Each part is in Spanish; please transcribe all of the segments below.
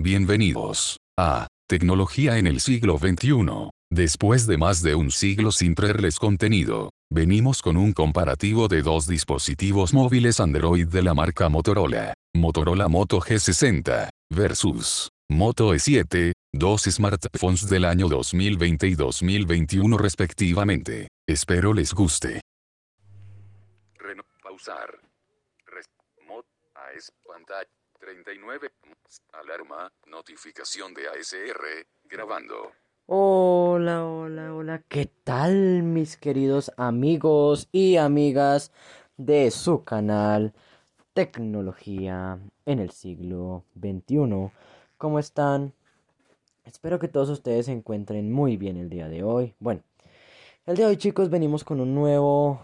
Bienvenidos a Tecnología en el siglo XXI. Después de más de un siglo sin traerles contenido, venimos con un comparativo de dos dispositivos móviles Android de la marca Motorola, Motorola Moto G60, versus Moto E7, dos smartphones del año 2020 y 2021 respectivamente. Espero les guste. Pausar. Res, mod, AS, pantalla, 39, alarma, notificación de ASR, grabando. Hola, hola, hola, ¿qué tal mis queridos amigos y amigas de su canal Tecnología en el siglo XXI? ¿Cómo están? Espero que todos ustedes se encuentren muy bien el día de hoy. Bueno, el día de hoy chicos venimos con un nuevo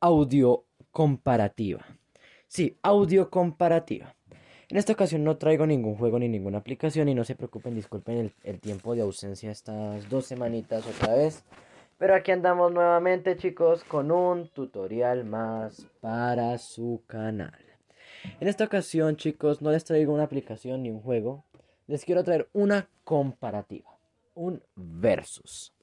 audio comparativa. Sí, audio comparativa. En esta ocasión no traigo ningún juego ni ninguna aplicación y no se preocupen, disculpen el, tiempo de ausencia estas dos semanitas otra vez. Pero aquí andamos nuevamente chicos con un tutorial más para su canal. En esta ocasión chicos no les traigo una aplicación ni un juego, les quiero traer una comparativa, un versus.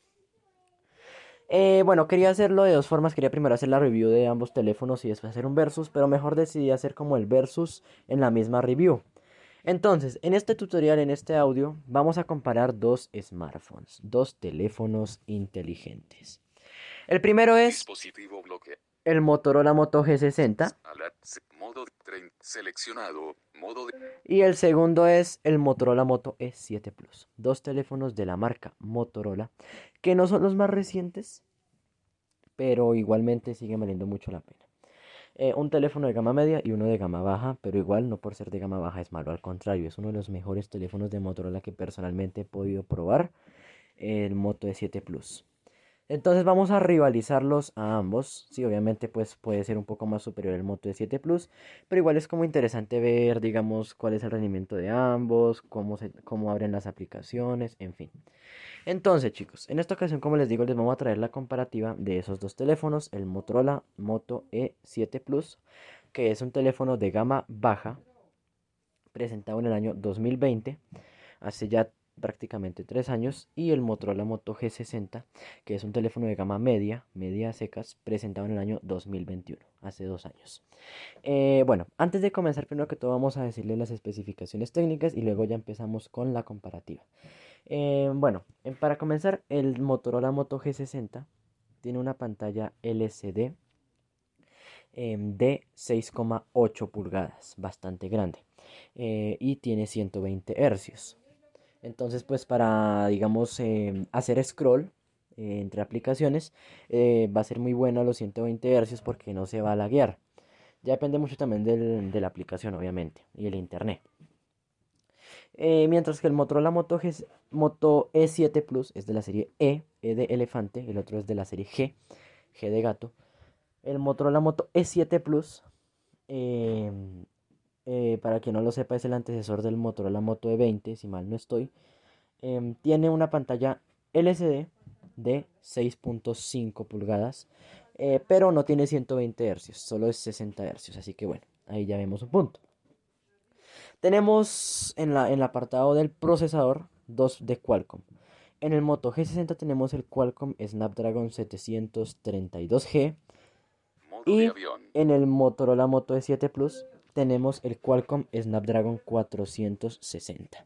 Eh, bueno, quería hacerlo de dos formas. Quería primero hacer la review de ambos teléfonos y después hacer un versus, pero mejor decidí hacer como el versus en la misma review. Entonces, en este tutorial, en este audio, vamos a comparar dos smartphones, dos teléfonos inteligentes. El primero es el Motorola Moto G60. Y el segundo es el Motorola Moto E7 Plus. Dos teléfonos de la marca Motorola que no son los más recientes, pero igualmente siguen valiendo mucho la pena. Eh, un teléfono de gama media y uno de gama baja, pero igual no por ser de gama baja es malo, al contrario, es uno de los mejores teléfonos de Motorola que personalmente he podido probar, el Moto E7 Plus. Entonces vamos a rivalizarlos a ambos. Sí, obviamente pues puede ser un poco más superior el Moto E7 Plus, pero igual es como interesante ver, digamos, cuál es el rendimiento de ambos, cómo, se, cómo abren las aplicaciones, en fin. Entonces, chicos, en esta ocasión, como les digo, les vamos a traer la comparativa de esos dos teléfonos, el Motorola Moto E7 Plus, que es un teléfono de gama baja, presentado en el año 2020, hace ya prácticamente tres años y el Motorola Moto G60 que es un teléfono de gama media, media secas, presentado en el año 2021, hace dos años. Eh, bueno, antes de comenzar, primero que todo vamos a decirles las especificaciones técnicas y luego ya empezamos con la comparativa. Eh, bueno, para comenzar, el Motorola Moto G60 tiene una pantalla LCD em, de 6,8 pulgadas, bastante grande, eh, y tiene 120 hercios. Entonces, pues para, digamos, em, hacer scroll eh, entre aplicaciones, eh, va a ser muy bueno los 120 Hz porque no se va a laguear. Ya depende mucho también de la aplicación, obviamente, y el internet. Eh, mientras que el Motorola Moto, Moto E7 Plus es de la serie E, E de elefante, el otro es de la serie G, G de gato. El Motorola Moto E7 Plus em, eh, para quien no lo sepa, es el antecesor del Motorola Moto E20, si mal no estoy. Em, tiene una pantalla LCD de 6.5 pulgadas, eh, pero no tiene 120 Hz, solo es 60 Hz, así que bueno, ahí ya vemos un punto. Tenemos en, la, en el apartado del procesador dos de Qualcomm. En el Moto G60 tenemos el Qualcomm Snapdragon 732G. Y en el Motorola Moto E7 Plus tenemos el Qualcomm Snapdragon 460.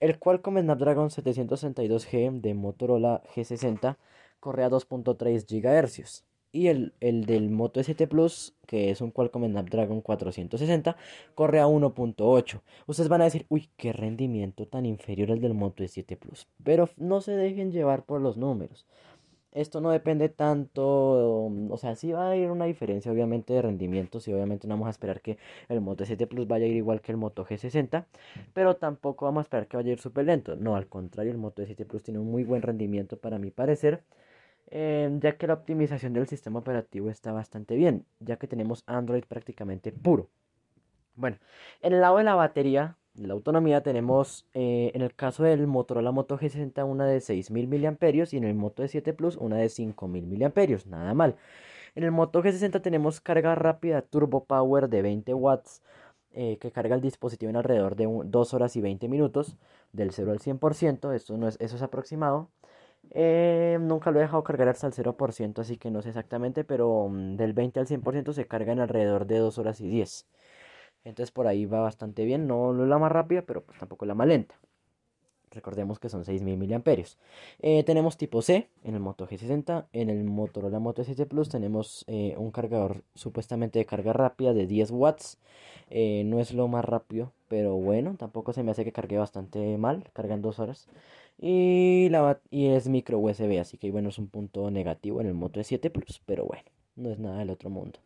El Qualcomm Snapdragon 762G de Motorola G60 corre a 2.3 GHz. Y el, el, del Moto S7 Plus, que es un Qualcomm Snapdragon 460, corre a 1.8. Ustedes van a decir, uy, qué rendimiento tan inferior al del Moto S7 Plus. Pero no se dejen llevar por los números esto no depende tanto, o sea, sí va a ir una diferencia obviamente de rendimientos y obviamente no vamos a esperar que el Moto 7 Plus vaya a ir igual que el Moto G60, pero tampoco vamos a esperar que vaya a ir súper lento. No, al contrario, el Moto 7 Plus tiene un muy buen rendimiento para mi parecer, em, ya que la optimización del sistema operativo está bastante bien, ya que tenemos Android prácticamente puro. Bueno, en el lado de la batería, la autonomía tenemos eh, en el caso del Motorola Moto G60 una de 6000 mAh y en el Moto E7 Plus una de 5000 mAh, nada mal. En el Moto G60 tenemos carga rápida Turbo Power de 20 watts eh, que carga el dispositivo en alrededor de 2 horas y 20 minutos, del 0 al 100%, esto no es, eso es aproximado. Eh, nunca lo he dejado cargar hasta el 0%, así que no sé exactamente, pero mm, del 20 al 100% se carga en alrededor de 2 horas y 10. Entonces por ahí va bastante bien, no, no es la más rápida, pero pues tampoco la más lenta. Recordemos que son 6.000 miliamperios. Eh, tenemos tipo C en el Moto G60. En el Motorola Moto S7 Plus tenemos eh, un cargador supuestamente de carga rápida de 10 watts. Eh, no es lo más rápido, pero bueno, tampoco se me hace que cargue bastante mal. Carga en 2 horas. Y es micro USB, así que bueno, es un punto negativo en el Moto S7 Plus. Pero bueno, no es nada del otro mundo.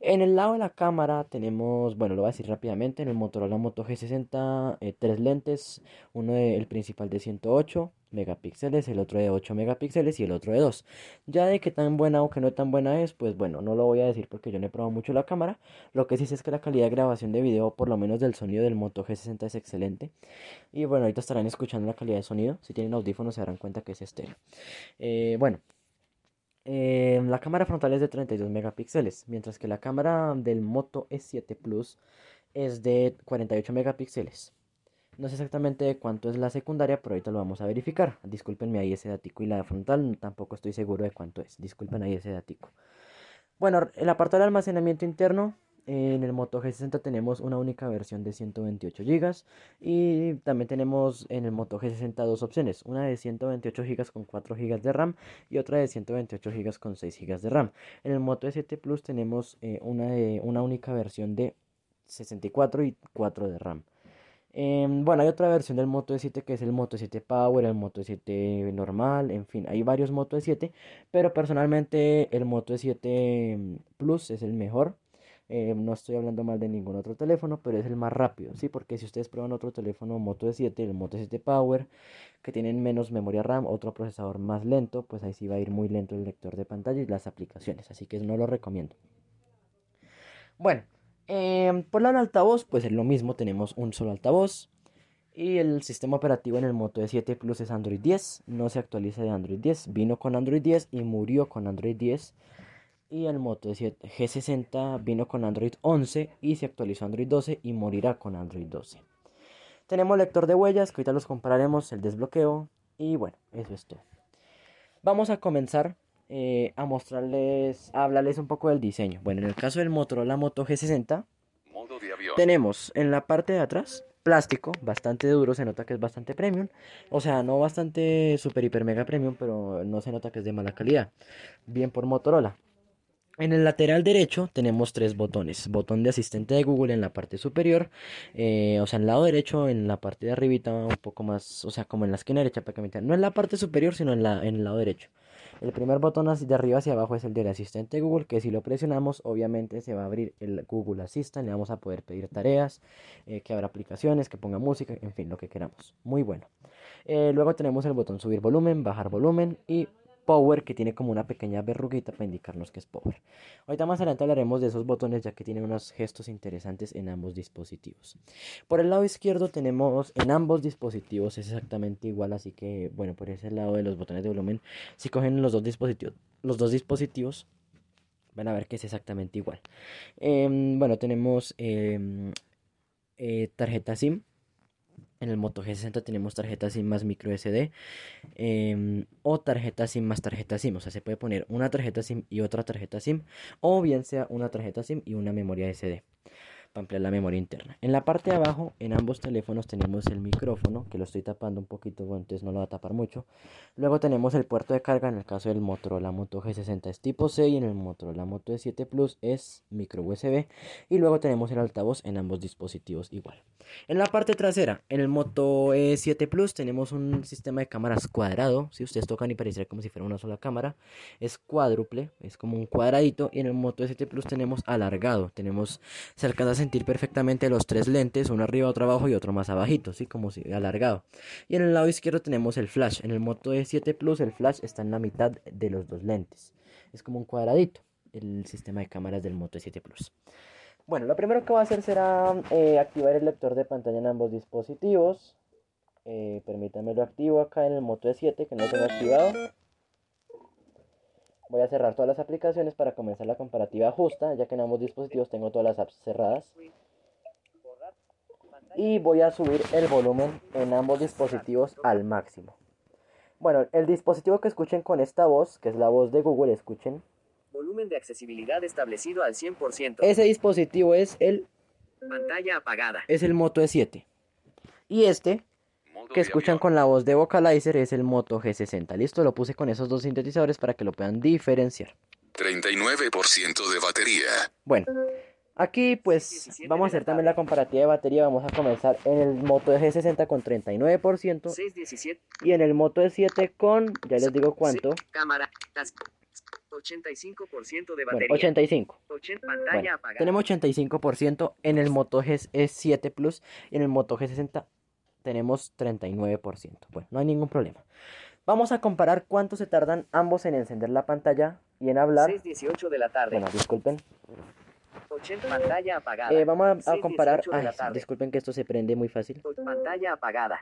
En el lado de la cámara tenemos, bueno, lo voy a decir rápidamente, en el Motorola Moto G60 eh, tres lentes, uno de, el principal de 108 megapíxeles, el otro de 8 megapíxeles y el otro de 2. Ya de qué tan buena o que no tan buena es, pues bueno, no lo voy a decir porque yo no he probado mucho la cámara. Lo que sí sé es que la calidad de grabación de video, por lo menos del sonido del Moto G60 es excelente. Y bueno, ahorita estarán escuchando la calidad de sonido. Si tienen audífonos se darán cuenta que es estéreo. Eh, bueno, eh, la cámara frontal es de 32 megapíxeles, mientras que la cámara del Moto E7 Plus es de 48 megapíxeles. No sé exactamente cuánto es la secundaria, pero ahorita lo vamos a verificar. Discúlpenme ahí ese datico y la frontal tampoco estoy seguro de cuánto es. Disculpen ahí ese datico. Bueno, el apartado de almacenamiento interno en el Moto G60 tenemos una única versión de 128 GB y también tenemos en el Moto G60 dos opciones, una de 128 GB con 4 GB de RAM y otra de 128 GB con 6 GB de RAM. En el Moto E7 Plus tenemos eh, una, una única versión de 64 y 4 de RAM. Em, bueno, hay otra versión del Moto E7 que es el Moto E7 Power, el Moto E7 normal, en fin, hay varios Moto E7, pero personalmente el Moto E7 Plus es el mejor eh, no estoy hablando mal de ningún otro teléfono, pero es el más rápido, ¿sí? Porque si ustedes prueban otro teléfono Moto E7, el Moto E7 Power, que tienen menos memoria RAM, otro procesador más lento, pues ahí sí va a ir muy lento el lector de pantalla y las aplicaciones, así que no lo recomiendo. Bueno, eh, por lado del altavoz, pues es lo mismo, tenemos un solo altavoz. Y el sistema operativo en el Moto E7 Plus es Android 10, no se actualiza de Android 10, vino con Android 10 y murió con Android 10 y el Moto G60 vino con Android 11 y se actualizó Android 12 y morirá con Android 12. Tenemos lector de huellas que ahorita los compararemos, el desbloqueo y bueno, eso es todo. Vamos a comenzar eh, a mostrarles, a hablarles un poco del diseño. Bueno, en el caso del Motorola Moto G60 tenemos en la parte de atrás plástico, bastante duro, se nota que es bastante premium. O sea, no bastante super hiper mega premium, pero no se nota que es de mala calidad. Bien por Motorola. En el lateral derecho tenemos tres botones. Botón de asistente de Google en la parte superior. Eh, o sea, en el lado derecho, en la parte de arribita, un poco más, o sea, como en la esquina derecha prácticamente. No en la parte superior, sino en, la, en el lado derecho. El primer botón de arriba hacia abajo es el del asistente de Google, que si lo presionamos, obviamente se va a abrir el Google Assistant. Le vamos a poder pedir tareas, eh, que abra aplicaciones, que ponga música, en fin, lo que queramos. Muy bueno. Eh, luego tenemos el botón subir volumen, bajar volumen y Power que tiene como una pequeña verruguita para indicarnos que es Power. Ahorita más adelante hablaremos de esos botones ya que tienen unos gestos interesantes en ambos dispositivos. Por el lado izquierdo tenemos en ambos dispositivos es exactamente igual, así que bueno, por ese lado de los botones de volumen, si cogen los dos dispositivos, los dos dispositivos van a ver que es exactamente igual. Em, bueno, tenemos em, eh, tarjeta SIM en el Moto G60 tenemos tarjeta SIM más micro SD em, o tarjeta SIM más tarjeta SIM. O sea, se puede poner una tarjeta SIM y otra tarjeta SIM o bien sea una tarjeta SIM y una memoria SD para ampliar la memoria interna. En la parte de abajo, en ambos teléfonos tenemos el micrófono, que lo estoy tapando un poquito, bueno, entonces no lo va a tapar mucho. Luego tenemos el puerto de carga, en el caso del Motorola Moto G60 es tipo C y en el Motorola Moto E7 Plus es micro USB. Y luego tenemos el altavoz en ambos dispositivos igual. En la parte trasera, en el Moto E7 Plus tenemos un sistema de cámaras cuadrado. Si ustedes tocan y pareciera como si fuera una sola cámara, es cuádruple, es como un cuadradito. Y en el Moto E7 Plus tenemos alargado, tenemos cerca de sentir perfectamente los tres lentes, uno arriba, otro abajo y otro más abajito, ¿sí? Como si alargado. Y en el lado izquierdo tenemos el flash. En el Moto E7 Plus el flash está en la mitad de los dos lentes. Es como un cuadradito el sistema de cámaras del Moto E7 Plus. Bueno, lo primero que voy a hacer será eh, activar el lector de pantalla en ambos dispositivos. Eh, permítanme lo activo acá en el Moto E7 que no tengo activado. Voy a cerrar todas las aplicaciones para comenzar la comparativa justa, ya que en ambos dispositivos tengo todas las apps cerradas. y voy a subir el volumen en ambos dispositivos al máximo. Bueno, el dispositivo que escuchen con esta voz, que es la voz de Google, escuchen. Volumen de accesibilidad establecido al 100%. Ese dispositivo es el, Pantalla apagada. es el Moto E7. Y este, que escuchan con la voz de Vocalizer, es el Moto G60. Listo, lo puse con esos dos sintetizadores para que lo puedan diferenciar. 39% de batería. Bueno, aquí pues vamos a hacer también la comparativa de batería. Vamos a comenzar en el Moto G60 con 39% 617. y en el Moto E7 con, ya les digo cuánto, Cámara. tas- 85% de bueno, batería. 85. 80 pantalla Bueno, apagada. tenemos 85% en el Moto G7 Plus y en el Moto G60 tenemos 39%. Bueno, no hay ningún problema. Vamos a comparar cuánto se tardan ambos en encender la pantalla y en hablar. 618 de la tarde. Bueno, disculpen. 80 pantalla apagada. Eh, vamos a- a, 6:18 comparar. de la Ay, tarde. disculpen que esto se prende muy fácil. Pantalla apagada.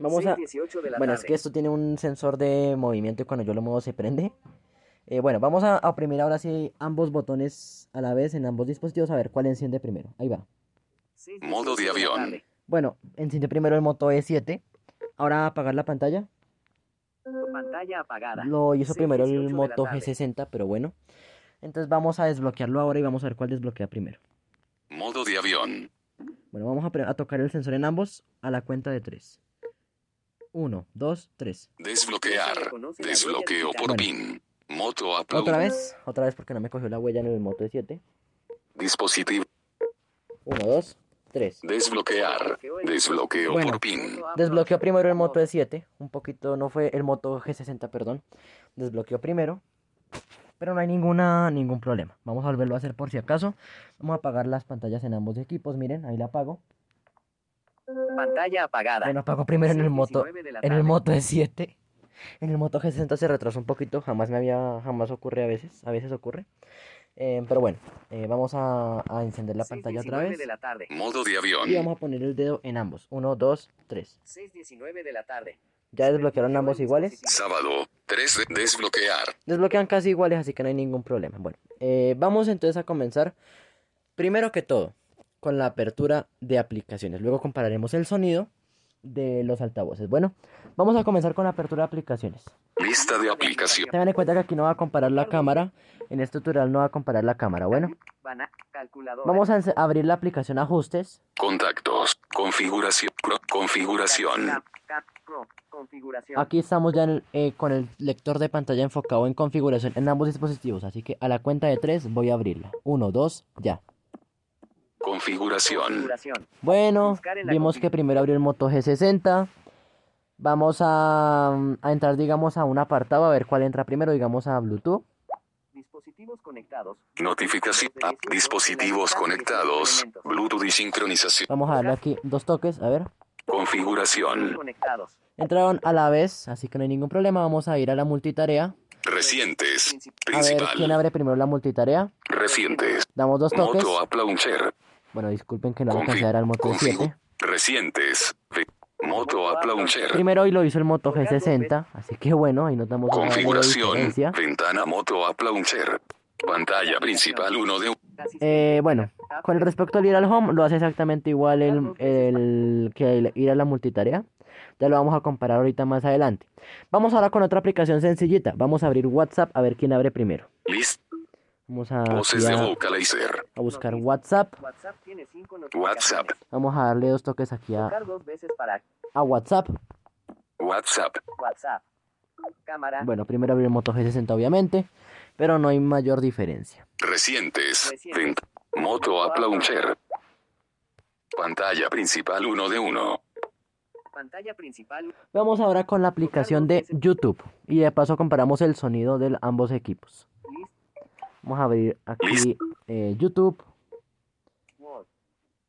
Vamos a. 6:18 de la Bueno, es que esto tiene un sensor de movimiento y cuando yo lo muevo se prende. Eh, bueno, vamos a oprimir ahora sí ambos botones a la vez en ambos dispositivos a ver cuál enciende primero. Ahí va. 6:18 Modo de avión. Bueno, enciende primero el Moto E7. Ahora apagar la pantalla. Pantalla apagada. Lo hizo primero 6:18 el Moto tarde. G60, pero bueno. Entonces vamos a desbloquearlo ahora y vamos a ver cuál desbloquea primero. Modo de avión. Bueno, vamos a, tocar el sensor en ambos a la cuenta de 3. 1, 2, 3. Desbloquear. Desbloqueo por Bueno. PIN. Moto upload. Otra vez, otra vez porque no me cogió la huella en el Moto E7. Dispositivo. 1, 2, 3. Desbloquear. Desbloqueo Bueno. por PIN. Desbloqueó primero el Moto E7, un poquito, no fue el Moto G60, perdón. Desbloqueó primero, pero no hay ninguna, ningún problema. Vamos a volverlo a hacer por si acaso. Vamos a apagar las pantallas en ambos equipos, miren, ahí la apago. Pantalla apagada. Bueno, apago primero en el Moto, 6:19 de la en el. Moto E7. En el Moto G60 se retrasó un poquito, jamás me había, jamás ocurre a veces, a veces ocurre. Eh, pero bueno, eh, vamos a, a encender la pantalla otra 6:19 vez. de la tarde. Modo de avión. Y vamos a poner el dedo en ambos. 1, 2, 3. 6:19 de la tarde. ¿Ya desbloquearon ambos iguales? Sábado. 3 de desbloquear. Desbloquean casi iguales, así que no hay ningún problema. Bueno, eh, vamos entonces a comenzar. Primero que todo, con la apertura de aplicaciones. Luego compararemos el sonido de los altavoces. Bueno, vamos a comenzar con la apertura de aplicaciones. Lista de aplicación. Tengan en cuenta que aquí no va a comparar la cámara. En este tutorial no va a comparar la cámara. Bueno, vamos a abrir la aplicación Ajustes. Contactos. Configuración. Configuración. Aquí estamos ya en el- eh, con el lector de pantalla enfocado en configuración en ambos dispositivos. Así que a la cuenta de tres voy a abrirla. Uno, dos, ya. Configuración. Bueno, vimos que primero abrió el Moto G60. Vamos a, a entrar, digamos, a un apartado a ver cuál entra primero, digamos, a Bluetooth. Dispositivos conectados. Notificación. App. Dispositivos conectados. Bluetooth y sincronización. Vamos a darle aquí dos toques, a ver. Configuración. Conectados. Entraron a la vez, así que no hay ningún problema. Vamos a ir a la multitarea. Recientes. A ver quién Principal. abre primero la multitarea. Recientes. Damos dos toques. Moto App Launcher. Bueno, disculpen que no le Config- alcancé a dar al Moto configu- 7. Recientes. Moto App Launcher. Primero hoy lo hizo el Moto G60, así que bueno, ahí notamos Configuración. Ventana Moto App Launcher. Pantalla principal 1 de Eh, bueno, con respecto al ir al home, lo hace exactamente igual el, el que el ir a la multitarea. Ya lo vamos a comparar ahorita más adelante. Vamos ahora con otra aplicación sencillita. Vamos a abrir WhatsApp a ver quién abre primero. List. Vamos a, Voces de vocalizer. a buscar WhatsApp. WhatsApp tiene cinco WhatsApp. Vamos a darle dos toques aquí a, dos veces para a WhatsApp. WhatsApp. WhatsApp. Cámara. Bueno, primero abrir Moto G60 obviamente, pero no hay mayor diferencia. Recientes. Recientes. Moto App Launcher. Pantalla principal 1 de 1. Pantalla principal. Vamos ahora con la aplicación de YouTube y de paso comparamos el sonido de ambos equipos. Vamos a abrir aquí eh, YouTube.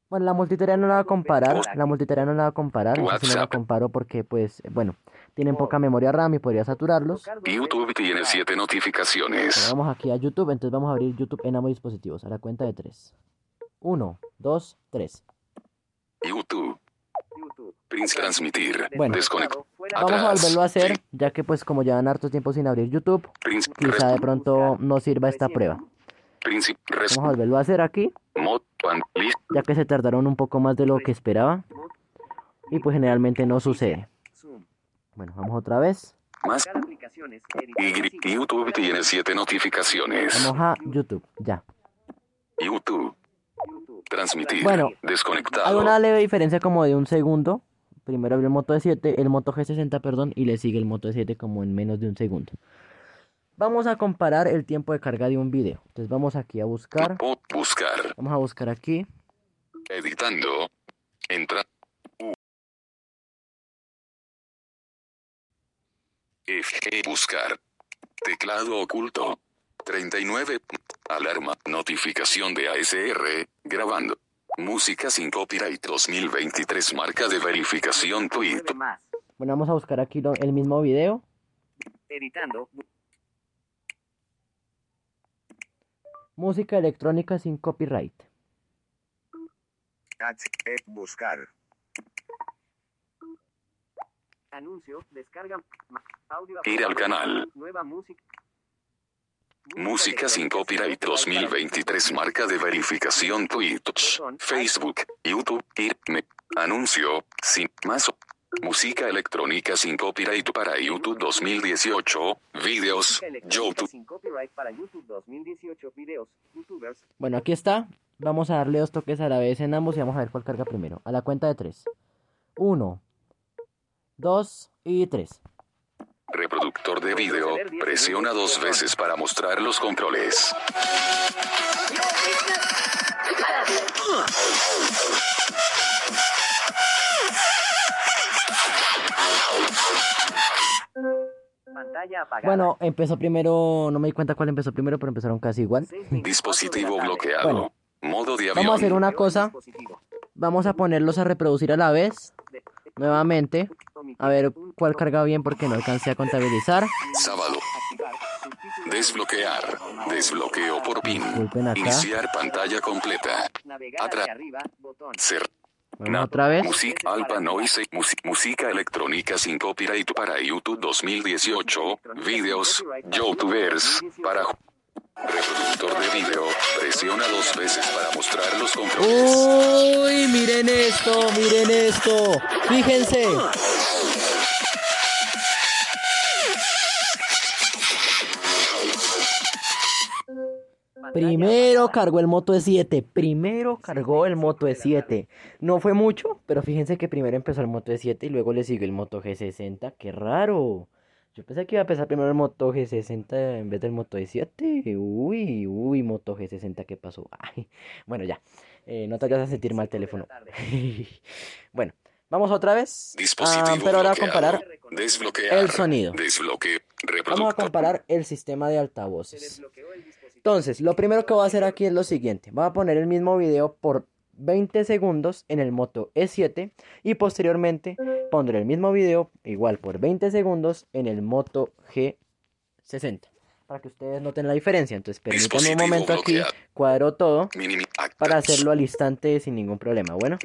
Bueno, la multitarea no la va a comparar, la multitarea no la va a comparar, esa sí no la comparo porque pues, bueno, tienen poca memoria RAM y podría saturarlos. YouTube tiene para- 7 Bueno, notificaciones. vamos aquí a YouTube, entonces vamos a abrir YouTube en ambos dispositivos, a la cuenta de tres. Uno, dos, tres. YouTube. Transmitir. Bueno. Vamos a volverlo a hacer, sí. ya que pues como llevan harto tiempo sin abrir YouTube, Prince. quizá de pronto no sirva esta prueba. Vamos a volverlo a hacer aquí, ya que se tardaron un poco más de lo que esperaba. Y pues generalmente no sucede. Bueno, vamos otra vez. Más. Y. YouTube tiene siete notificaciones. Vamos a YouTube, ya. YouTube. YouTube. Transmitir. Bueno. Desconectado. Hay una leve diferencia como de un segundo. Primero abrió el Moto E7, el Moto G60, perdón, y le sigue el Moto E7 como en menos de un segundo. Vamos a comparar el tiempo de carga de un video. Entonces vamos aquí a buscar. Bu- Buscar. Vamos a buscar aquí. Editando. Entra. U. F. E, Buscar. Teclado oculto. 39. Alarma. Notificación de ASR. Grabando. Música sin copyright 2023. Marca de verificación tweet. Bueno, vamos a buscar aquí lo- el mismo video. Editando. Música electrónica sin copyright. H. Buscar. Anuncio. Descarga. Audio. Ir al canal. Nueva música. Música sin copyright 2023. Marca de verificación Twitch. Facebook. YouTube. Ir. Me. Anuncio. Sin más. Música electrónica sin copyright para YouTube 2018. Videos. YouTube. Sin copyright para YouTube 2018 videos. YouTubers. Bueno, aquí está. Vamos a darle dos toques a la vez en ambos y vamos a ver cuál carga primero. A la cuenta de tres. Uno, dos y tres. Reproductor de video. Presiona dos veces para mostrar los controles. Pantalla apagada. Bueno, empezó primero, no me di cuenta cuál empezó primero, pero empezaron casi igual. 6:24 Dispositivo bloqueado. Bueno. Modo de Vamos a hacer una cosa. Vamos a ponerlos a reproducir a la vez. Nuevamente. A ver cuál carga bien porque no alcancé a contabilizar. Sábado. Desbloquear. Desbloqueo por PIN. Iniciar pantalla completa. Botón. Ser. Vamos otra vez. Música Alpa Noise. música electrónica sin copyright para YouTube 2018. Videos. Youtubers. Para. Reproductor de video. Presiona dos veces para mostrar los controles. Uy, miren esto, miren esto. Fíjense. Primero cargó el Moto E7. Primero cargó el Moto E7. No fue mucho, pero fíjense que primero empezó el Moto E7 y luego le siguió el Moto G60. ¡Qué raro! Yo pensé que iba a empezar primero el Moto G60 en vez del Moto E7. Uy, uy, Moto G60, ¿qué pasó? Ay, bueno, ya. Eh, no te vayas a sentir mal teléfono. bueno, vamos otra vez. Dispositivo Ah, pero ahora a comparar Desbloquear. el sonido. Vamos a comparar el sistema de Se altavoces. desbloqueó el dispositivo. Entonces, lo primero que voy a hacer aquí es lo siguiente. Voy a poner el mismo video por 20 segundos en el Moto E7 y posteriormente pondré el mismo video igual por 20 segundos en el Moto G60. Para que ustedes noten la diferencia. Entonces, permítanme un momento aquí, cuadro todo Minimi- para actas. hacerlo al instante sin ningún problema. Bueno,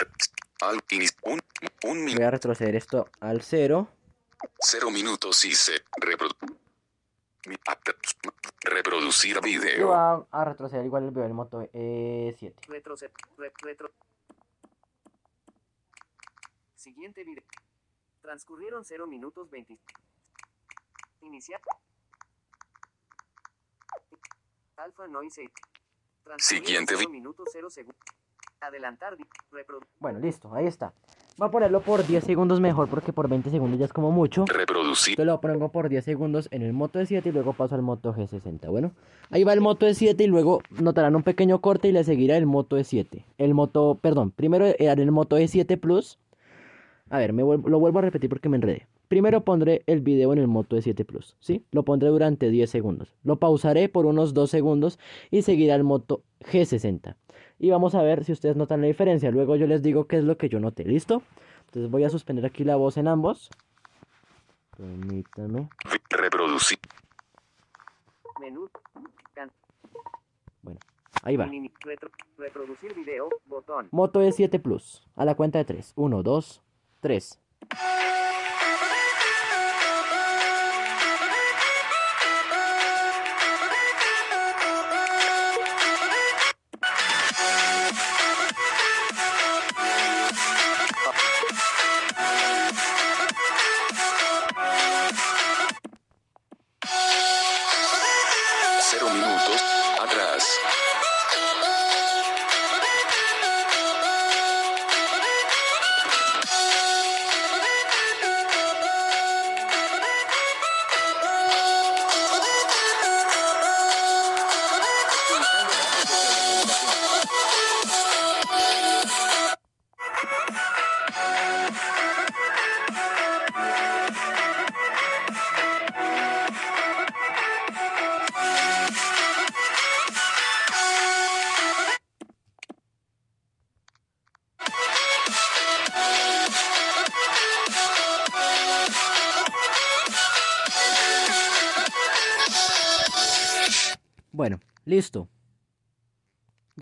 voy a retroceder esto al cero. cero minutos y se reprodu- mi- acta- reproducir video. a, a retroceder igual el video del Moto E7. Retroced- re- retro- Siguiente video. Transcurrieron 0 minutos 20. Iniciar. Alfa Noise. Transcurrieron Siguiente vi- 0 minutos 0 segundos. Adelantar. di- reprodu- Bueno, listo, ahí está. Voy a ponerlo por 10 segundos mejor porque por 20 segundos ya es como mucho. Reproducir. Yo lo pongo por 10 segundos en el Moto E7 y luego paso al Moto G60. Bueno, ahí va el Moto E7 y luego notarán un pequeño corte y le seguirá el Moto E7. El Moto, perdón, primero haré el Moto E7 Plus. A ver, me vuelvo- lo vuelvo a repetir porque me enredé. Primero pondré el video en el Moto E7 Plus, ¿sí? Lo pondré durante 10 segundos. Lo pausaré por unos 2 segundos y seguirá el Moto G60. Y vamos a ver si ustedes notan la diferencia. Luego yo les digo qué es lo que yo noté, ¿listo? Entonces voy a suspender aquí la voz en ambos. Permítame. Reproducir. Menú. Can- Ahí va. reproducir video. Botón. Moto E7 Plus. A la cuenta de 3. 1, 2, 3.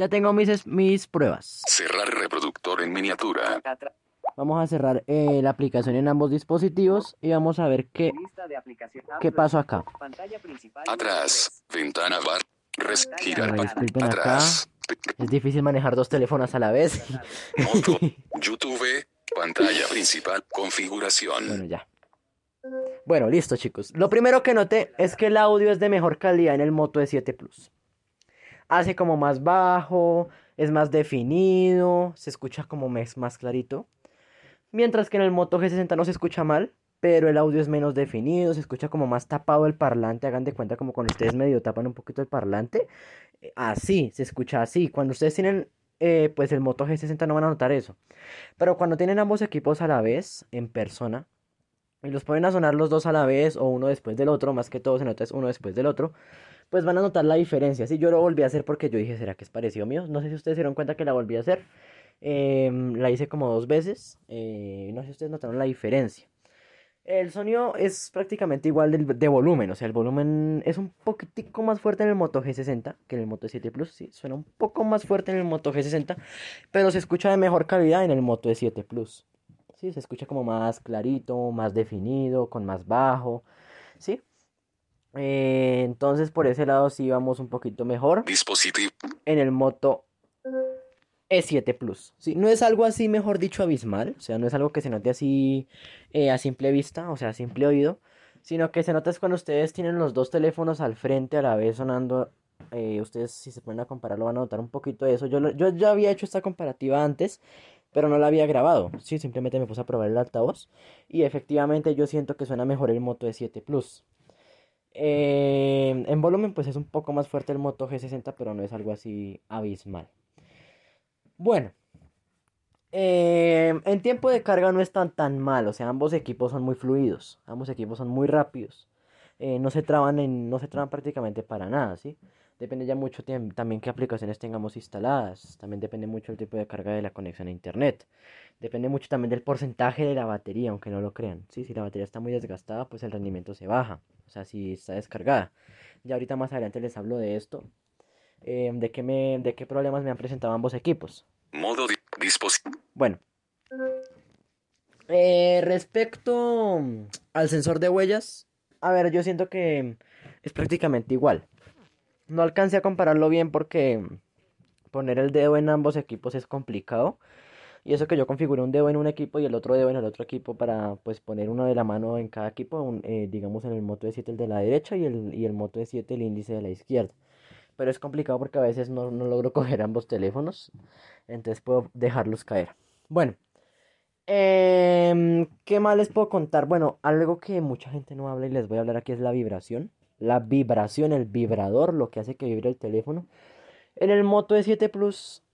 Ya tengo mis, es- mis pruebas. Cerrar reproductor en miniatura. Vamos a cerrar eh, la aplicación en ambos dispositivos y vamos a ver qué, qué pasó acá. Atrás. Ventana bar. Res. Girar. Bueno, disculpen acá. Atrás. Es difícil manejar dos teléfonos a la vez. Moto. YouTube. Pantalla principal. Configuración. Bueno, ya. Bueno, listo, chicos. Lo primero que noté es que el audio es de mejor calidad en el Moto E7 Plus. Hace como más bajo, es más definido, se escucha como mes- más clarito. Mientras que en el Moto G60 no se escucha mal, pero el audio es menos definido, se escucha como más tapado el parlante. Hagan de cuenta como cuando ustedes medio tapan un poquito el parlante. eh, Así, se escucha así. Cuando ustedes tienen eh, pues el Moto G60 no van a notar eso. Pero cuando tienen ambos equipos a la vez, en persona, y los ponen a sonar los dos a la vez o uno después del otro, más que todo se nota es uno después del otro, pues van a notar la diferencia. Sí, yo lo volví a hacer porque yo dije, ¿será que es parecido mío? No sé si ustedes se dieron cuenta que la volví a hacer. Em, la hice como dos veces. eh, no sé si ustedes notaron la diferencia. El sonido es prácticamente igual del- de, volumen, o sea, el volumen es un poquitico más fuerte en el Moto G60 que en el Moto 7 Plus, sí, suena un poco más fuerte en el Moto G60, pero se escucha de mejor calidad en el Moto E7 Plus. Sí, se escucha como más clarito, más definido, con más bajo, ¿sí? Eh, entonces por ese lado sí vamos un poquito mejor Dispositivo. en el Moto E7 Plus. Sí, no es algo así, mejor dicho, abismal. O sea, no es algo que se note así eh, a simple vista, o sea, a simple oído. Sino que se nota es cuando ustedes tienen los dos teléfonos al frente a la vez sonando. eh, ustedes, si se ponen a compararlo, van a notar un poquito de eso. Yo, lo- yo ya había hecho esta comparativa antes, pero no la había grabado. Sí, simplemente me puse a probar el altavoz. Y efectivamente yo siento que suena mejor el Moto E7 Plus. Eh, en volumen, pues es un poco más fuerte el Moto G60, pero no es algo así abismal. Bueno, eh, en tiempo de carga no están tan mal, o sea, ambos equipos son muy fluidos, ambos equipos son muy rápidos, eh, no se traban en, no se traban prácticamente para nada, ¿sí? Depende ya mucho también qué aplicaciones tengamos instaladas, también depende mucho el tipo de carga de la conexión a internet, depende mucho también del porcentaje de la batería, aunque no lo crean, ¿sí? Si la batería está muy desgastada, pues el rendimiento se baja, o sea, si está descargada. Ya ahorita más adelante les hablo de esto, eh, de qué me, de qué problemas me han presentado ambos equipos. Modo. di- Dispositivo. Bueno. Eh, respecto al sensor de huellas, a ver, yo siento que es prácticamente igual. No alcancé a compararlo bien porque poner el dedo en ambos equipos es complicado. Y eso que yo configuré un dedo en un equipo y el otro dedo en el otro equipo para pues poner uno de la mano en cada equipo, eh, digamos en el Moto E7 el de la derecha y el, y el Moto E7 el índice de la izquierda. Pero es complicado porque a veces no, no logro coger ambos teléfonos, entonces puedo dejarlos caer. Bueno, em, ¿qué más les puedo contar? Bueno, algo que mucha gente no habla y les voy a hablar aquí es la vibración. La vibración, el vibrador, lo que hace que vibre el teléfono. En el Moto E7 Plus,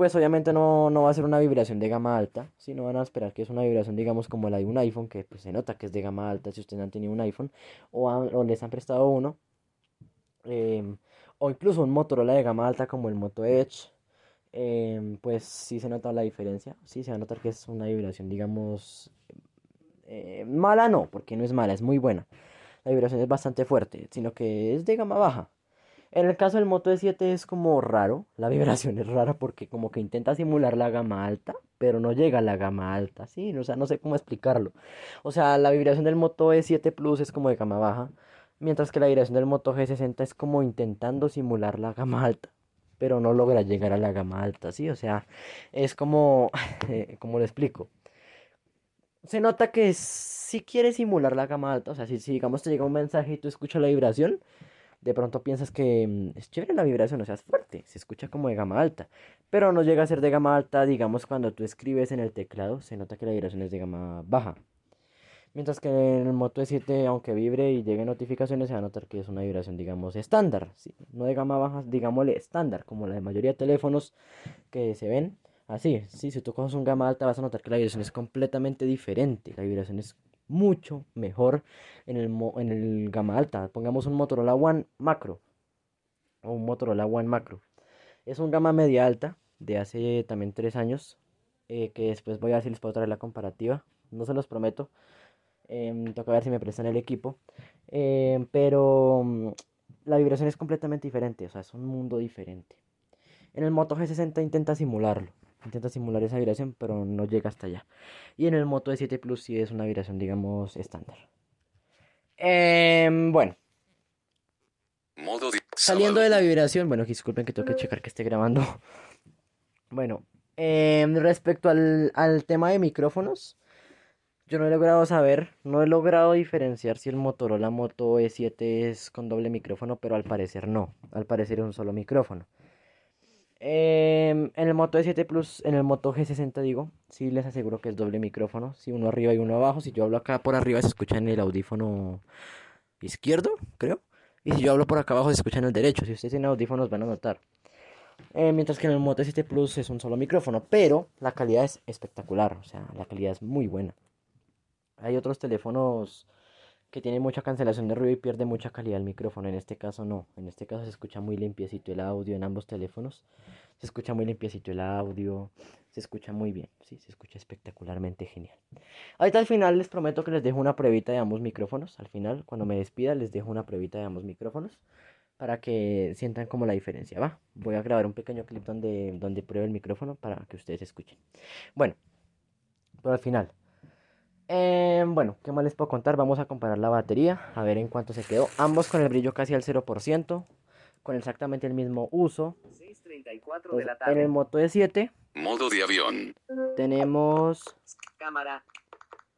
pues obviamente no, no va a ser una vibración de gama alta. Si no van a esperar que es una vibración, digamos, como la de un iPhone, que pues se nota que es de gama alta si ustedes han tenido un iPhone o, han- o les han prestado uno. Em, o incluso un Motorola de gama alta como el Moto Edge. em, pues sí se nota la diferencia. Sí se va a notar que es una vibración, digamos, eh, mala no, porque no es mala, es muy buena. La vibración es bastante fuerte, sino que es de gama baja. En el caso del Moto E7 es como raro, la vibración es rara porque como que intenta simular la gama alta, pero no llega a la gama alta, ¿sí? O sea, no sé cómo explicarlo. O sea, la vibración del Moto E7 Plus es como de gama baja, mientras que la vibración del Moto G60 es como intentando simular la gama alta, pero no logra llegar a la gama alta, ¿sí? O sea, es como, eh, ¿cómo lo explico? Se nota que si quiere simular la gama alta, o sea, si, si digamos te llega un mensaje y tú escuchas la vibración, de pronto piensas que mm, es chévere la vibración, o sea, es fuerte, se escucha como de gama alta, pero no llega a ser de gama alta, digamos, cuando tú escribes en el teclado, se nota que la vibración es de gama baja. Mientras que en el Moto E7, aunque vibre y llegue notificaciones, se va a notar que es una vibración, digamos, estándar, ¿sí? no de gama baja, digámosle estándar, como la de mayoría de teléfonos que se ven. Así, sí, si tú coges un gama alta vas a notar que la vibración es completamente diferente, la vibración es mucho mejor en el, en el gama alta. Pongamos un Motorola One Macro o un Motorola One Macro. Es un gama media alta de hace también tres años, eh, que después voy a ver si les puedo traer la comparativa, no se los prometo. Em, toca ver si me prestan el equipo. Em, pero mm, la vibración es completamente diferente, o sea, es un mundo diferente. En el Moto G60 intenta simularlo, intenta simular esa vibración, pero no llega hasta allá. Y en el Moto E7 Plus sí es una vibración, digamos, estándar. Em, bueno, Modo di- Saliendo de la vibración, bueno, disculpen que tengo que checar que esté grabando. Bueno, em, respecto al, al tema de micrófonos, yo no he logrado saber, no he logrado diferenciar si el Motorola Moto E7 es con doble micrófono, pero al parecer no, al parecer es un solo micrófono. Em, en el Moto E7 Plus, en el Moto G60 digo, sí les aseguro que es doble micrófono, si uno arriba y uno abajo, si yo hablo acá por arriba se escucha en el audífono izquierdo, creo. Y si yo hablo por acá abajo se escucha en el derecho. Si ustedes tienen audífonos van a notar. Eh, mientras que en el Moto S7 Plus es un solo micrófono. Pero la calidad es espectacular. O sea, la calidad es muy buena. Hay otros teléfonos que tienen mucha cancelación de ruido y pierde mucha calidad el micrófono. En este caso no. En este caso se escucha muy limpiecito el audio en ambos teléfonos. Se escucha muy limpiecito el audio. Se escucha muy bien. Sí, se escucha espectacularmente genial. Ahorita al final les prometo que les dejo una pruebita de ambos micrófonos. Al final, cuando me despida, les dejo una pruebita de ambos micrófonos. Para que sientan como la diferencia, ¿va? Voy a grabar un pequeño clip donde, donde pruebe el micrófono para que ustedes escuchen. Bueno, pero al final. Eh, bueno, ¿qué más les puedo contar? Vamos a comparar la batería, a ver en cuánto se quedó. Ambos con el brillo casi al 0%, con exactamente el mismo uso. 6.34 de la En el tarde. Moto E7 Modo de avión. tenemos Cámara.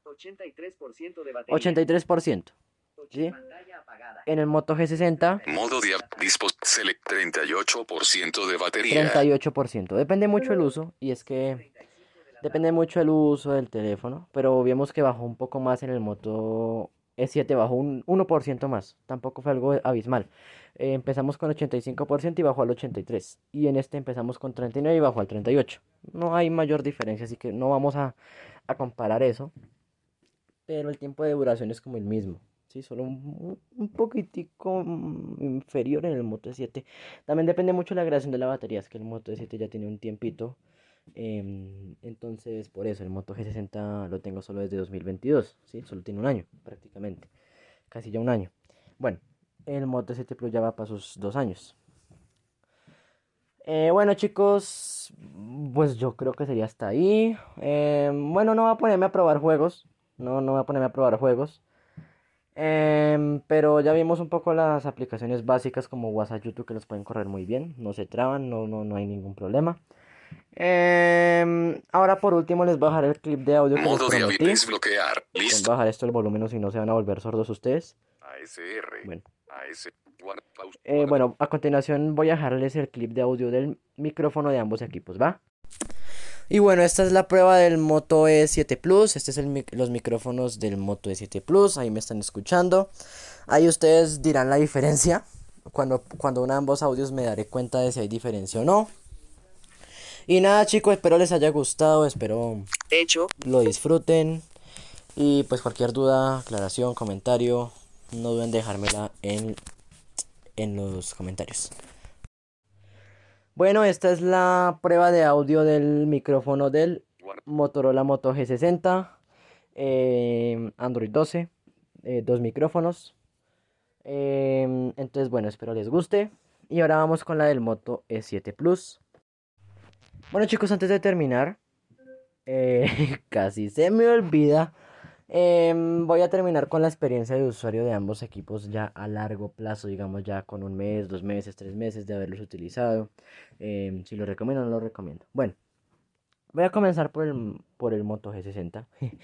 83% de batería. 83%. ¿sí? Pantalla apagada. En el Moto G60 Modo de dispos select 38% de batería. 38%. Depende mucho el uso y es que depende mucho el uso del teléfono, pero vemos que bajó un poco más en el Moto E7, bajó un 1% más. Tampoco fue algo abismal. Eh, empezamos con 85% y bajó al 83%. Y en este empezamos con 39% y bajó al 38%. No hay mayor diferencia, así que no vamos a, a comparar eso. Pero el tiempo de duración es como el mismo. Sí, solo un, un poquitico inferior en el Moto E7. También depende mucho de la grabación de la batería. Es que el Moto E7 ya tiene un tiempito. Em, entonces, por eso el Moto G60 lo tengo solo desde 2022. ¿sí? Solo tiene un año, prácticamente. Casi ya un año. Bueno, el Moto E7 Plus ya va para sus dos años. Eh, bueno, chicos, pues yo creo que sería hasta ahí. Em, bueno, no voy a ponerme a probar juegos. No, no voy a ponerme a probar juegos. Em, pero ya vimos un poco las aplicaciones básicas como WhatsApp, YouTube que los pueden correr muy bien, no se traban, no, no, no hay ningún problema. Em, ahora por último les voy a dejar el clip de audio que les Modo de avión prometí. desbloquear. Les Listo. voy a bajar esto el volumen o si no se van a volver sordos ustedes. ASR. Bueno. Eh, bueno, a continuación voy a dejarles el clip de audio del micrófono de ambos equipos, ¿va? Y bueno, esta es la prueba del Moto E7 Plus. Este es el mic- los micrófonos del Moto E7 Plus. Ahí me están escuchando. Ahí ustedes dirán la diferencia. Cuando, cuando una ambos audios me daré cuenta de si hay diferencia o no. Y nada chicos, espero les haya gustado. Espero Hecho. lo disfruten. Y pues cualquier duda, aclaración, comentario, no duden en dejármela en, en los comentarios. Bueno, esta es la prueba de audio del micrófono del. Motorola Moto G60, eh, Android 12, eh, dos micrófonos. Eh, entonces, bueno, espero les guste. Y ahora vamos con la del Moto E7 Plus. Bueno, chicos, antes de terminar, eh, casi se me olvida. Em, voy a terminar con la experiencia de usuario de ambos equipos ya a largo plazo, digamos ya con un mes, dos meses, tres meses de haberlos utilizado. Em, si lo recomiendo o no lo recomiendo. Bueno, voy a comenzar por el, por el Moto G60.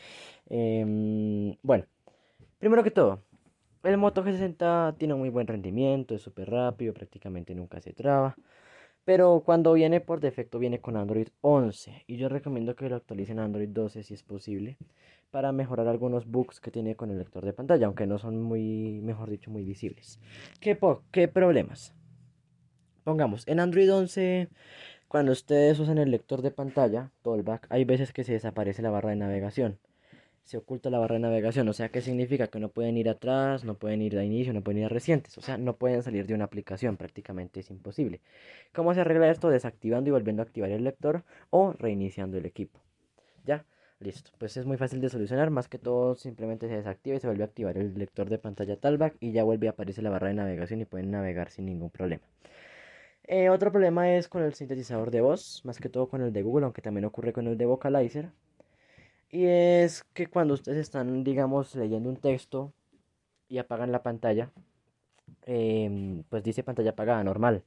Em, bueno, primero que todo, el Moto G60 tiene muy buen rendimiento, es súper rápido, prácticamente nunca se traba. Pero cuando viene por defecto viene con Android 11 y yo recomiendo que lo actualicen a Android 12 si es posible para mejorar algunos bugs que tiene con el lector de pantalla, aunque no son muy, mejor dicho, muy visibles. ¿Qué, qué problemas? Pongamos, en Android 11, cuando ustedes usan el lector de pantalla, Tollback, hay veces que se desaparece la barra de navegación. Se oculta la barra de navegación, o sea, ¿qué significa? Que no pueden ir atrás, no pueden ir a inicio, no pueden ir a recientes, o sea, no pueden salir de una aplicación, prácticamente es imposible. ¿Cómo se arregla esto? Desactivando y volviendo a activar el lector o reiniciando el equipo. ¿Ya? Listo, pues es muy fácil de solucionar, más que todo simplemente se desactiva y se vuelve a activar el lector de pantalla Talback y ya vuelve a aparecer la barra de navegación y pueden navegar sin ningún problema. Eh, otro problema es con el sintetizador de voz, más que todo con el de Google, aunque también ocurre con el de Vocalizer. Y es que cuando ustedes están, digamos, leyendo un texto y apagan la pantalla, em, pues dice pantalla apagada, normal.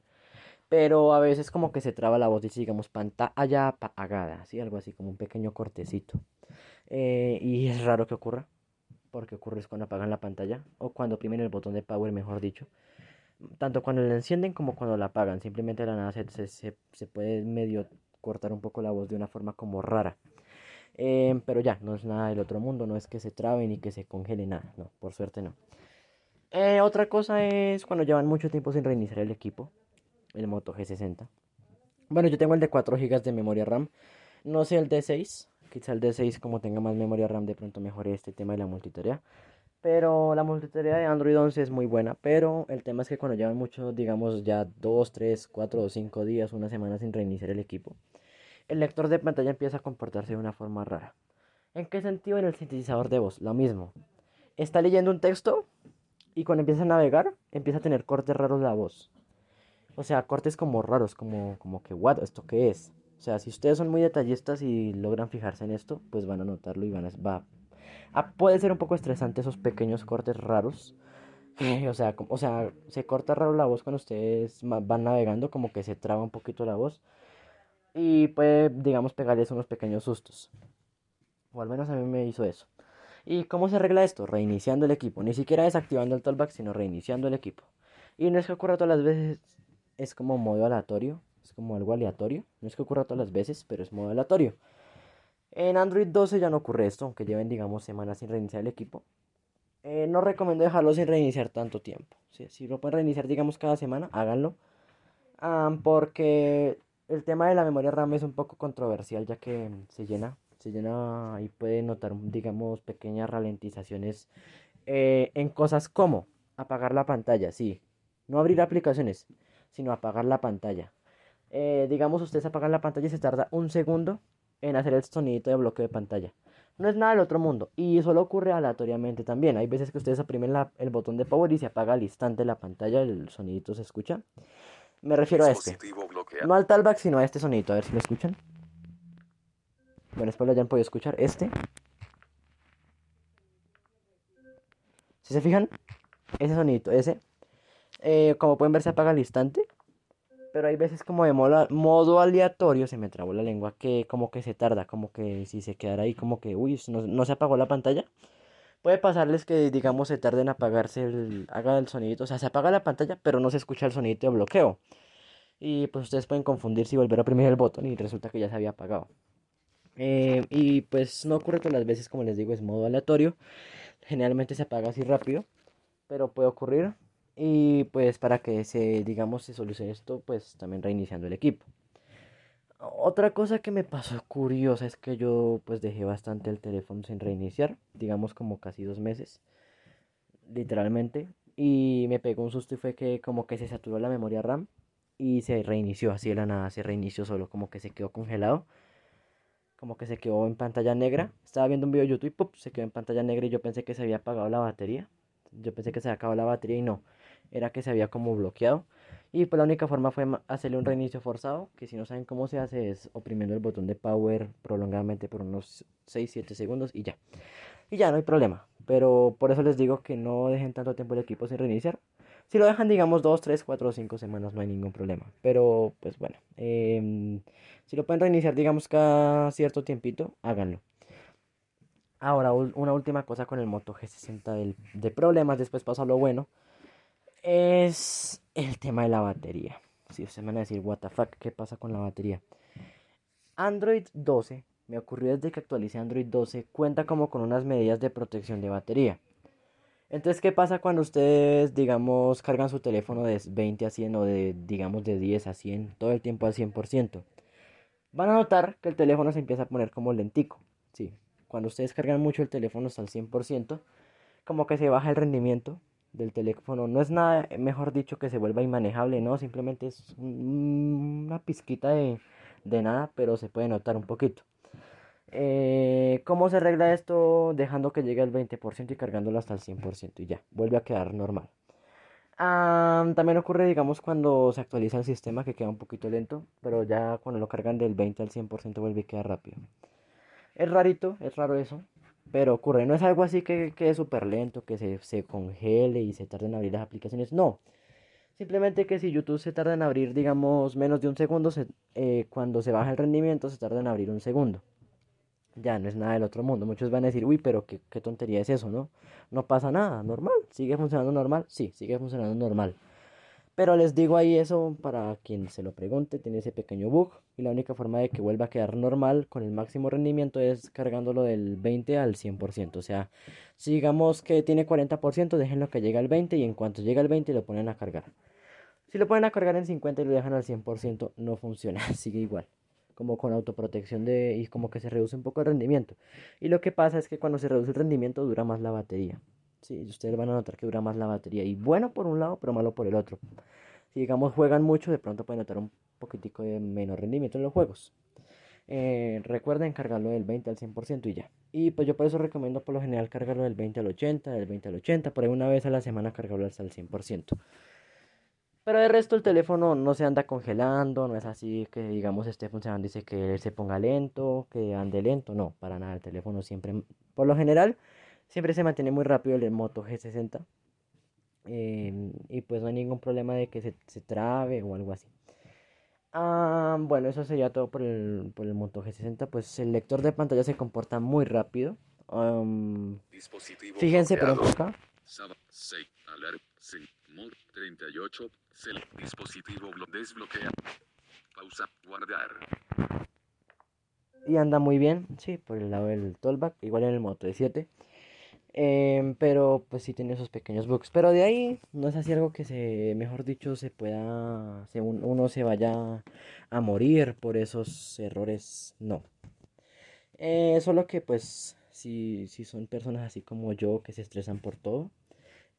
Pero a veces como que se traba la voz, dice, digamos, pantalla apagada, así, algo así, como un pequeño cortecito. Eh, y es raro que ocurra, porque ocurre cuando apagan la pantalla, o cuando oprimen el botón de power, mejor dicho tanto cuando la encienden como cuando la apagan. Simplemente la nada se, se, puede medio cortar un poco la voz de una forma como rara. Em, pero ya, no es nada del otro mundo, no es que se trabe ni que se congele nada, no, por suerte no. Eh, otra cosa es cuando llevan mucho tiempo sin reiniciar el equipo, el Moto G60. Bueno, yo tengo el de 4 GB de memoria RAM, no sé el de 6, quizá el de 6 como tenga más memoria RAM de pronto mejore este tema de la multitarea. Pero la multitarea de Android 11 es muy buena. Pero el tema es que cuando llevan mucho, digamos ya 2, 3, 4 o 5 días, una semana sin reiniciar el equipo, el lector de pantalla empieza a comportarse de una forma rara. ¿En qué sentido? En el sintetizador de voz, lo mismo. Está leyendo un texto y cuando empieza a navegar, empieza a tener cortes raros la voz. O sea, cortes como raros, como, como que, ¿what? ¿Esto qué es? O sea, si ustedes son muy detallistas y logran fijarse en esto, pues van a notarlo y van a, va, Ah, puede ser un poco estresante esos pequeños cortes raros. o, sea, o sea, se corta raro la voz cuando ustedes van navegando, como que se traba un poquito la voz. Y puede, digamos, pegarles unos pequeños sustos. O al menos a mí me hizo eso. ¿Y cómo se arregla esto? Reiniciando el equipo. Ni siquiera desactivando el talkback, sino reiniciando el equipo. Y no es que ocurra todas las veces, es como modo aleatorio. Es como algo aleatorio. No es que ocurra todas las veces, pero es modo aleatorio. En Android 12 ya no ocurre esto, aunque lleven, digamos, semanas sin reiniciar el equipo. Eh, no recomiendo dejarlo sin reiniciar tanto tiempo. Si lo pueden reiniciar, digamos, cada semana, háganlo. porque el tema de la memoria RAM es un poco controversial, ya que se llena, se llena y puede notar, digamos, pequeñas ralentizaciones eh, en cosas como apagar la pantalla, sí. No abrir aplicaciones, sino apagar la pantalla. Eh, digamos, ustedes apagan la pantalla y se tarda un segundo en hacer el sonidito de bloqueo de pantalla. No es nada del otro mundo y solo ocurre aleatoriamente también. Hay veces que ustedes oprimen el botón de power y se apaga al instante la pantalla, el sonidito se escucha. Me refiero a este. No al talback, sino a este sonidito. A ver si lo escuchan. Bueno, espero lo hayan podido escuchar. Este. Si se fijan, ese sonidito, ese. Eh, como pueden ver, se apaga al instante pero hay veces como de modo aleatorio, se me trabó la lengua, que como que se tarda, como que si se quedara ahí como que, uy, no, se apagó la pantalla. Puede pasarles que, digamos, se tarde en apagarse, el, haga el sonidito, o sea, se apaga la pantalla, pero no se escucha el sonidito de bloqueo. Y pues ustedes pueden confundirse y volver a oprimir el botón y resulta que ya se había apagado. Eh, y pues no ocurre todas las veces, como les digo, es modo aleatorio. Generalmente se apaga así rápido, pero puede ocurrir. Y pues para que se, digamos, se solucione esto, pues también reiniciando el equipo. Otra cosa que me pasó curiosa es que yo pues dejé bastante el teléfono sin reiniciar, digamos como casi dos meses, literalmente. Y me pegó un susto y fue que como que se saturó la memoria RAM y se reinició así de la nada, se reinició solo, como que se quedó congelado, como que se quedó en pantalla negra. Estaba viendo un video de YouTube y se quedó en pantalla negra y yo pensé que se había apagado la batería. Yo pensé que se había acabado la batería y no era que se había como bloqueado. Y pues la única forma fue hacerle un reinicio forzado, que si no saben cómo se hace es oprimiendo el botón de power prolongadamente por unos 6-7 segundos y ya. Y ya no hay problema. Pero por eso les digo que no dejen tanto tiempo el equipo sin reiniciar. Si lo dejan digamos 2, 3, 4 o 5 semanas no hay ningún problema. Pero pues bueno, em, si lo pueden reiniciar digamos cada cierto tiempito, háganlo. Ahora, una última cosa con el Moto G60 de problemas, después paso a lo bueno es el tema de la batería. Si ustedes me van a decir, what the fuck, ¿qué pasa con la batería? Android 12, me ocurrió desde que actualicé Android 12, cuenta como con unas medidas de protección de batería. Entonces, ¿qué pasa cuando ustedes, digamos, cargan su teléfono de 20 a 100 o de, digamos, de 10 a 100, todo el tiempo al 100%? Van a notar que el teléfono se empieza a poner como lentico. Sí, cuando ustedes cargan mucho el teléfono hasta el 100%, como que se baja el rendimiento del teléfono no es nada, mejor dicho, que se vuelva inmanejable, no, simplemente es una pizquita de, nada, pero se puede notar un poquito. Eh, ¿Cómo se arregla esto? Dejando que llegue al 20% y cargándolo hasta el 100% y ya, vuelve a quedar normal. también ocurre, digamos, cuando se actualiza el sistema que queda un poquito lento, pero ya cuando lo cargan del 20 al 100% vuelve y queda rápido. Es rarito, es raro eso, pero ocurre. No es algo así que quede súper lento, que se, se congele y se tarden en abrir las aplicaciones. No, Simplemente que si YouTube se tarda en abrir, digamos, menos de un segundo, eh, cuando se baja el rendimiento se tarda en abrir un segundo. Ya no es nada del otro mundo. Muchos van a decir, uy, pero qué, qué tontería es eso, ¿no? No pasa nada, normal. ¿Sigue funcionando normal? Sí, sigue funcionando normal. Pero les digo ahí eso para quien se lo pregunte, tiene ese pequeño bug y la única forma de que vuelva a quedar normal con el máximo rendimiento es cargándolo del 20 al 100%. O sea, si digamos que tiene 40%, déjenlo que llegue al 20 y en cuanto llega al 20 lo ponen a cargar. Si lo ponen a cargar en 50 y lo dejan al 100%, no funciona, sigue igual. Como con autoprotección de, y como que se reduce un poco el rendimiento. Y lo que pasa es que cuando se reduce el rendimiento dura más la batería. Sí, ustedes van a notar que dura más la batería. Y bueno por un lado, pero malo por el otro. Si digamos juegan mucho, de pronto pueden notar un poquitico de menos rendimiento en los juegos. Eh, recuerden cargarlo del 20 al 100% y ya. Y pues yo por eso recomiendo por lo general cargarlo del 20 al 80, del 20 al 80, por ahí una vez a la semana cargarlo hasta el 100%. Pero de resto el teléfono no se anda congelando, no es así que digamos esté funcionando, dice que se ponga lento, que ande lento, no, para nada, el teléfono siempre, por lo general, Siempre se mantiene muy rápido el Moto G60. Em, y pues no hay ningún problema de que se, se trabe o algo así. Ah, bueno, eso sería todo por el, por el Moto G60. Pues el lector de pantalla se comporta muy rápido. fíjense, pero acá. dispositivo desbloquea. Pausa, guardar. Y anda muy bien, sí, por el lado del tollback, igual en el Moto de 7. Em, pero pues sí tiene esos pequeños bugs. Pero de ahí no es así algo que se, mejor dicho, se pueda, se, uno se vaya a morir por esos errores. No. Eh, solo que pues si, si son personas así como yo que se estresan por todo.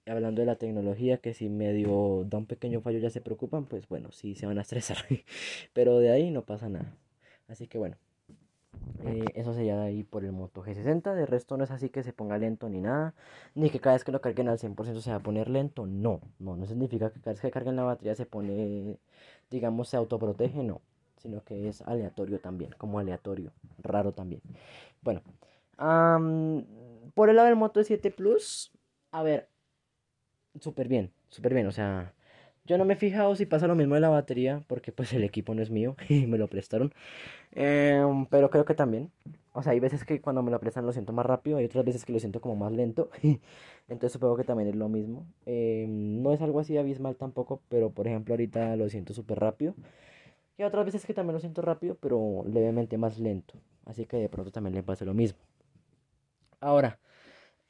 Hablando de la tecnología, que si medio da un pequeño fallo ya se preocupan, pues bueno, sí se van a estresar. Pero de ahí no pasa nada. Así que bueno, eh, eso sería ahí por el Moto G60. De resto no es así que se ponga lento ni nada. Ni que cada vez que lo carguen al 100% se va a poner lento. No, no, no significa que cada vez que carguen la batería se pone, digamos, se autoprotege. No, sino que es aleatorio también, como aleatorio. Raro también. Bueno, por el lado del Moto 7 Plus, a ver, súper bien, súper bien. O sea, yo no me he fijado si pasa lo mismo de la batería, porque pues el equipo no es mío y me lo prestaron. Em, pero creo que también. O sea, hay veces que cuando me lo prestan lo siento más rápido, hay otras veces que lo siento como más lento. Entonces supongo que también es lo mismo. Em, no es algo así abismal tampoco, pero por ejemplo ahorita lo siento súper rápido. Y otras veces que también lo siento rápido, pero levemente más lento. Así que de pronto también le pasa lo mismo. Ahora,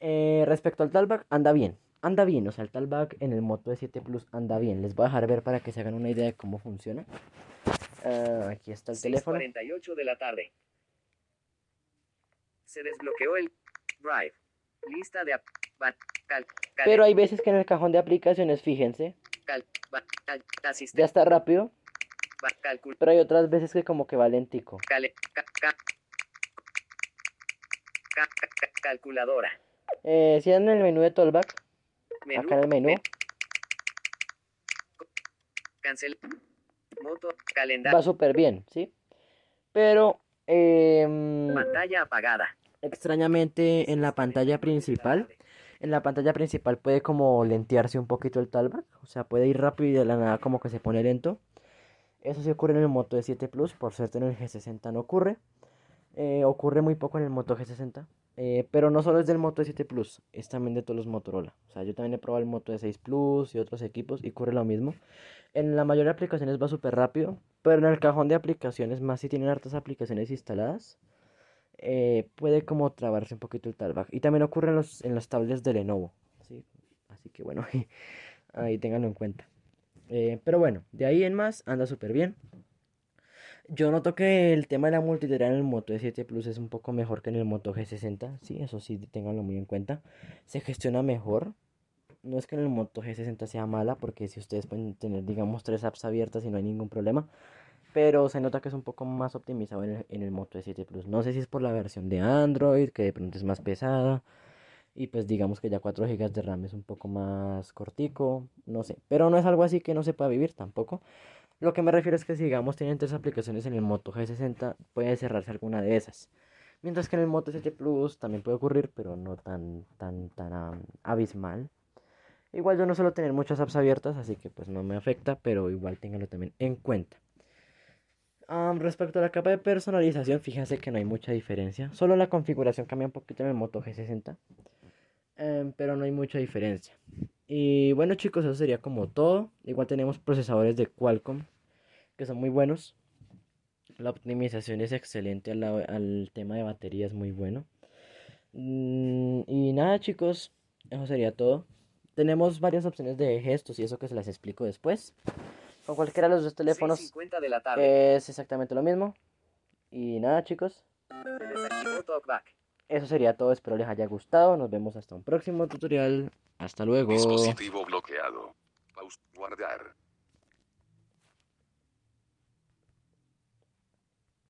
eh, respecto al talback, anda bien anda bien, o sea, el talback en el Moto E7 Plus anda bien. Les voy a dejar ver para que se hagan una idea de cómo funciona. Uh, aquí está el teléfono. 48 de la tarde. Se desbloqueó el Drive. Lista de Pero hay veces que en el cajón de aplicaciones, fíjense. ya está rápido. Pero hay otras veces que como que va lentico. Calculadora. Eh, si dan en el menú de Tollback, Acá en el menú. Cancel. Moto, calendario. Va súper bien, ¿sí? Pero... Eh, pantalla apagada. Extrañamente en la pantalla principal. En la pantalla principal puede como lentearse un poquito el talback. O sea, puede ir rápido y de la nada como que se pone lento. Eso sí ocurre en el Moto E7 Plus. Por suerte en el G60 no ocurre. Eh, ocurre muy poco en el Moto G60. Eh, pero no solo es del Moto E7 Plus, es también de todos los Motorola. O sea, yo también he probado el Moto E6 Plus y otros equipos y ocurre lo mismo. En la mayoría de aplicaciones va súper rápido, pero en el cajón de aplicaciones, más si tienen hartas aplicaciones instaladas, eh, puede como trabarse un poquito el talback. Y también ocurre en los, en tablets de Lenovo. ¿sí? Así que bueno, ahí ténganlo en cuenta. Eh, pero bueno, de ahí en más anda súper bien. Yo noto que el tema de la multitarea en el Moto E7 Plus es un poco mejor que en el Moto G60. Sí, eso sí, ténganlo muy en cuenta. Se gestiona mejor. No es que en el Moto G60 sea mala, porque si ustedes pueden tener, digamos, tres apps abiertas y no hay ningún problema. pero se nota que es un poco más optimizado en el, en el Moto E7 Plus. No sé si es por la versión de Android, que de pronto es más pesada. Y pues digamos que ya 4 GB de RAM es un poco más cortico, no sé. Pero no es algo así que no se pueda vivir tampoco. Lo que me refiero es que si digamos tienen tres aplicaciones en el Moto G60, puede cerrarse alguna de esas. Mientras que en el Moto E7 Plus también puede ocurrir, pero no tan, tan, tan abismal. Igual yo no suelo tener muchas apps abiertas, así que pues no me afecta, pero igual ténganlo también en cuenta respecto a la capa de personalización, fíjense que no hay mucha diferencia. Solo la configuración cambia un poquito en el Moto G60. Em, pero no hay mucha diferencia. Y bueno chicos, eso sería como todo. Igual tenemos procesadores de Qualcomm que son muy buenos. La optimización es excelente al, al tema de batería, es muy bueno. Mm, y nada chicos, eso sería todo. Tenemos varias opciones de gestos y eso que se las explico después. Con cualquiera de los dos teléfonos de la tarde. es exactamente lo mismo. Y nada, chicos. Eso sería todo. Espero les haya gustado. Nos vemos hasta un próximo tutorial. Hasta luego. Dispositivo bloqueado. guardar.